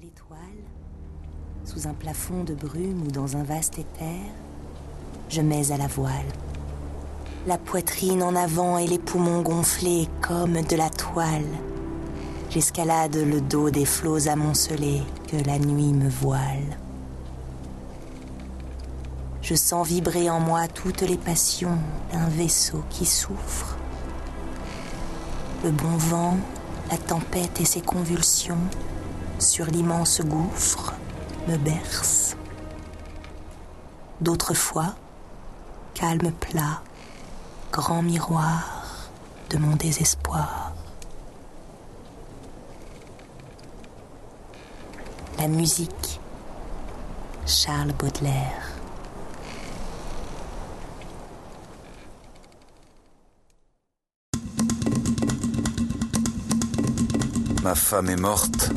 L'étoile, sous un plafond de brume ou dans un vaste éther, je mets à la voile. La poitrine en avant et les poumons gonflés comme de la toile. J'escalade le dos des flots amoncelés que la nuit me voile. Je sens vibrer en moi toutes les passions d'un vaisseau qui souffre. Le bon vent, la tempête et ses convulsions sur l'immense gouffre me bercent. D'autres fois, calme plat, grand miroir de mon désespoir. La musique, Charles Baudelaire. Ma femme est morte,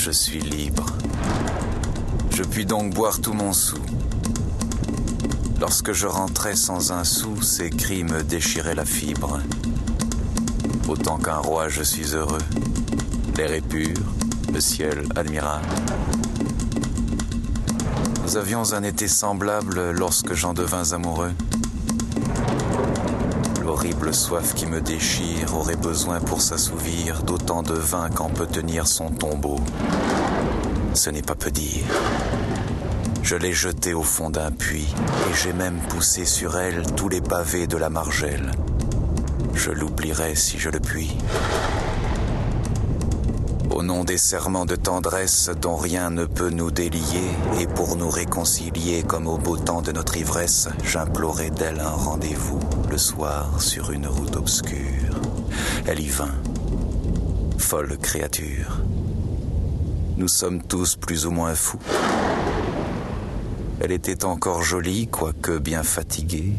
je suis libre. Je puis donc boire tout mon sou. Lorsque je rentrais sans un sou, ces cris me déchiraient la fibre. Autant qu'un roi, je suis heureux. L'air est pur, le ciel admirable. Nous avions un été semblable lorsque j'en devins amoureux. L'horrible soif qui me déchire aurait besoin pour s'assouvir d'autant de vin qu'en peut tenir son tombeau. Ce n'est pas peu dire. Je l'ai jetée au fond d'un puits et j'ai même poussé sur elle tous les pavés de la margelle. Je l'oublierai si je le puis. Au nom des serments de tendresse dont rien ne peut nous délier, et pour nous réconcilier comme au beau temps de notre ivresse, j'implorai d'elle un rendez-vous le soir sur une route obscure. Elle y vint, folle créature. Nous sommes tous plus ou moins fous. Elle était encore jolie, quoique bien fatiguée.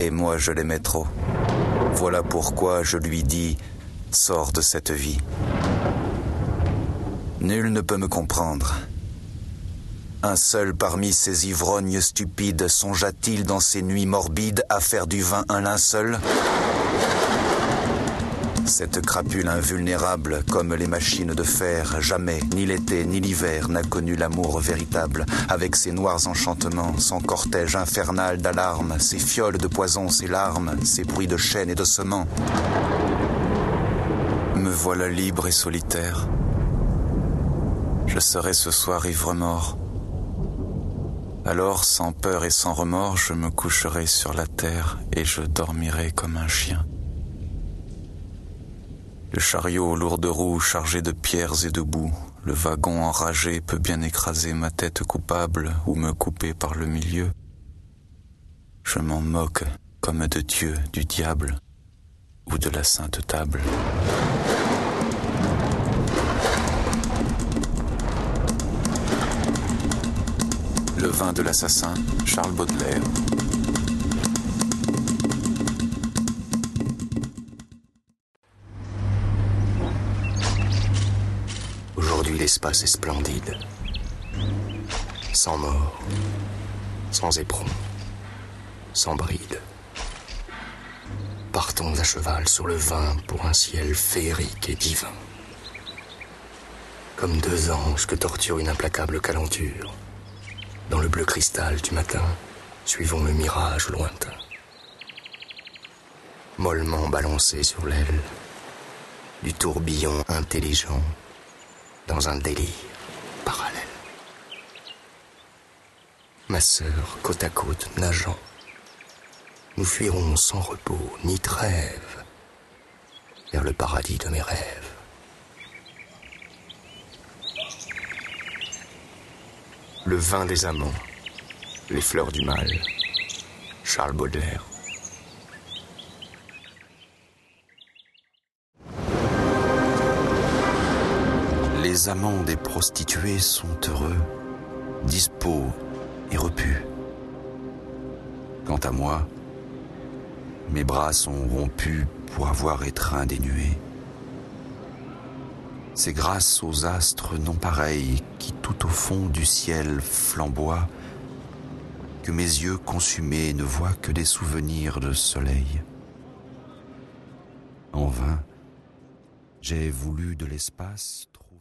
Et moi, je l'aimais trop. Voilà pourquoi je lui dis Sors de cette vie. Nul ne peut me comprendre. Un seul parmi ces ivrognes stupides songea-t-il dans ces nuits morbides à faire du vin un linceul? Cette crapule invulnérable, comme les machines de fer, jamais, ni l'été ni l'hiver, n'a connu l'amour véritable, avec ses noirs enchantements, son cortège infernal d'alarmes, ses fioles de poison, ses larmes, ses bruits de chaînes et de sements. Me voilà libre et solitaire. Je serai ce soir ivre-mort. Alors, sans peur et sans remords, je me coucherai sur la terre et je dormirai comme un chien. Le chariot aux lourdes roues chargé de pierres et de boue, le wagon enragé peut bien écraser ma tête coupable ou me couper par le milieu. Je m'en moque comme de Dieu, du diable ou de la sainte table. Le vin de l'assassin, Charles Baudelaire. Aujourd'hui, l'espace est splendide. Sans mort, sans éperon, sans bride. Partons à cheval sur le vin pour un ciel féerique et divin. Comme deux anges que torture une implacable calenture. Dans le bleu cristal du matin, suivons le mirage lointain. Mollement balancé sur l'aile du tourbillon intelligent dans un délire parallèle. Ma sœur, côte à côte, nageant, nous fuirons sans repos ni trêve vers le paradis de mes rêves. Le vin des amants, les fleurs du mal, Charles Baudelaire. Les amants des prostituées sont heureux, dispos et repus. Quant à moi, mes bras sont rompus pour avoir étreint des nuées. C'est grâce aux astres non pareils qui tout au fond du ciel flamboient que mes yeux consumés ne voient que des souvenirs de soleil. En vain, j'ai voulu de l'espace